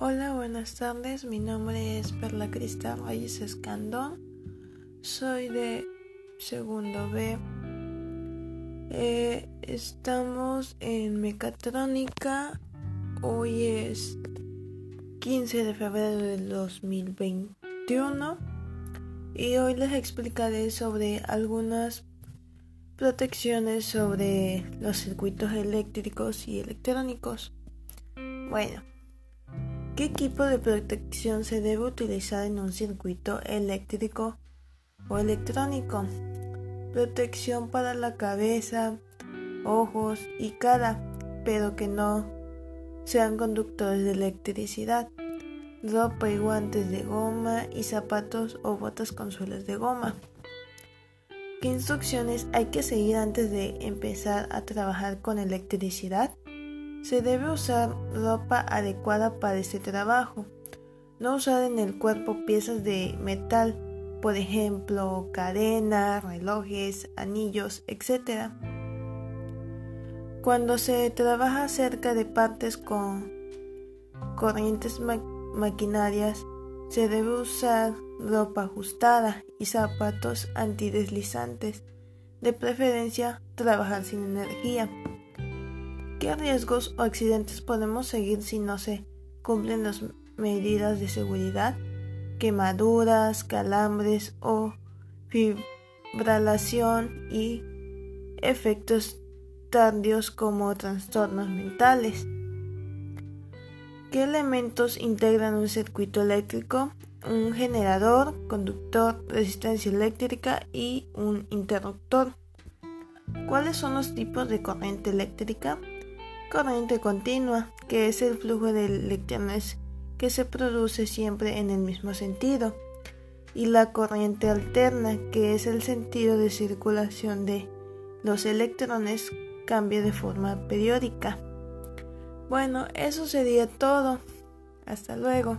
buenas tardes. Mi nombre es Perla Cristal Reyes Escandón. Soy de segundo B. Eh, estamos en mecatrónica. Hoy es 15 de febrero del 2021 y hoy les explicaré sobre algunas protecciones sobre los circuitos eléctricos y electrónicos. Bueno, ¿qué equipo de protección se debe utilizar en un circuito eléctrico o electrónico? Protección para la cabeza, ojos y cara, pero que no sean conductores de electricidad. Ropa y guantes de goma y zapatos o botas con suelas de goma. ¿Qué instrucciones hay que seguir antes de empezar a trabajar con electricidad? Se debe usar ropa adecuada para este trabajo. No usar en el cuerpo piezas de metal, por ejemplo, cadenas, relojes, anillos, etc. Cuando se trabaja cerca de partes con corrientes maquinarias, se debe usar ropa ajustada y zapatos antideslizantes. De preferencia, trabajar sin energía. ¿Qué riesgos o accidentes podemos seguir si no se cumplen las medidas de seguridad? Quemaduras, calambres o fibralación y efectos tardíos como trastornos mentales. ¿Qué elementos integran un circuito eléctrico? Un generador, conductor, resistencia eléctrica y un interruptor. ¿Cuáles son los tipos de corriente eléctrica? Corriente continua, que es el flujo de electrones que se produce siempre en el mismo sentido, y la corriente alterna, que es el sentido de circulación de los electrones cambia de forma periódica. Bueno, eso sería todo. Hasta luego.